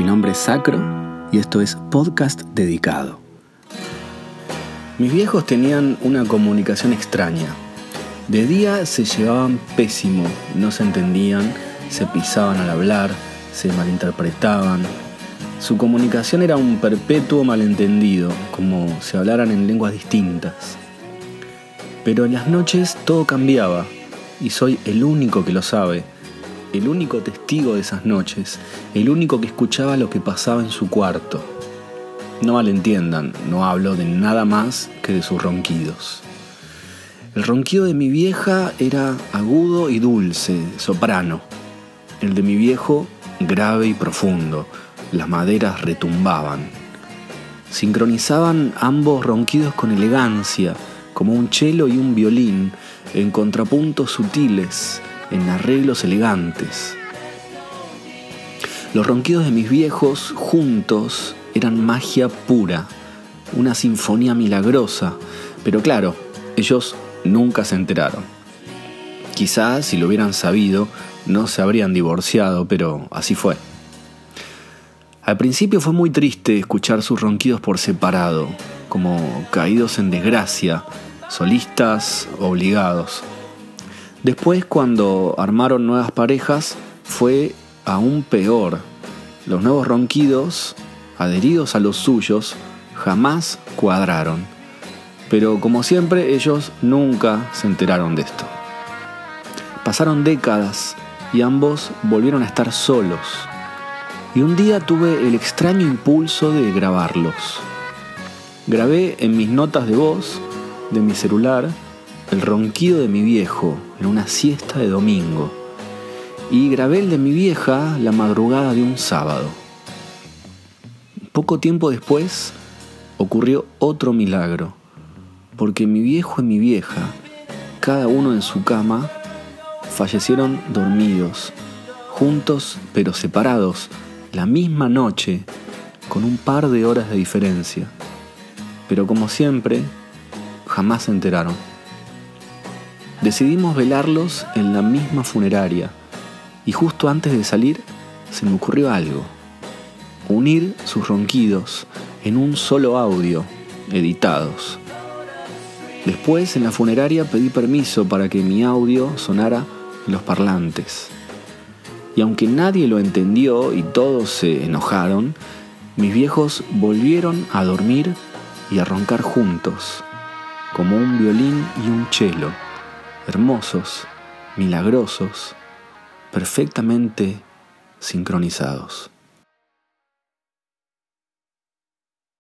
Mi nombre es Sacro y esto es Podcast Dedicado. Mis viejos tenían una comunicación extraña. De día se llevaban pésimo, no se entendían, se pisaban al hablar, se malinterpretaban. Su comunicación era un perpetuo malentendido, como si hablaran en lenguas distintas. Pero en las noches todo cambiaba, y soy el único que lo sabe, el único testigo de esas noches, el único que escuchaba lo que pasaba en su cuarto. No malentiendan, no hablo de nada más que de sus ronquidos. El ronquido de mi vieja era agudo y dulce, soprano. El de mi viejo, grave y profundo. Las maderas retumbaban. Sincronizaban ambos ronquidos con elegancia, como un cello y un violín, en contrapuntos sutiles, en arreglos elegantes. Los ronquidos de mis viejos juntos eran magia pura, una sinfonía milagrosa, pero claro, ellos nunca se enteraron. Quizás si lo hubieran sabido, no se habrían divorciado, pero así fue. Al principio fue muy triste escuchar sus ronquidos por separado, como caídos en desgracia, solistas obligados. Después, cuando armaron nuevas parejas, fue aún peor. Los nuevos ronquidos, adheridos a los suyos, jamás cuadraron. Pero como siempre, ellos nunca se enteraron de esto. Pasaron décadas y ambos volvieron a estar solos. Y un día tuve el extraño impulso de grabarlos. Grabé en mis notas de voz de mi celular el ronquido de mi viejo en una siesta de domingo y grabé el de mi vieja la madrugada de un sábado. Poco tiempo después ocurrió otro milagro, porque mi viejo y mi vieja, cada uno en su cama, fallecieron dormidos, juntos pero separados, la misma noche, con un par de horas de diferencia. Pero como siempre, jamás se enteraron. Decidimos velarlos en la misma funeraria y justo antes de salir se me ocurrió algo. Unir sus ronquidos en un solo audio, editados. Después en la funeraria pedí permiso para que mi audio sonara en los parlantes. Y aunque nadie lo entendió y todos se enojaron, mis viejos volvieron a dormir y a roncar juntos como un violín y un cello, hermosos, milagrosos, perfectamente sincronizados.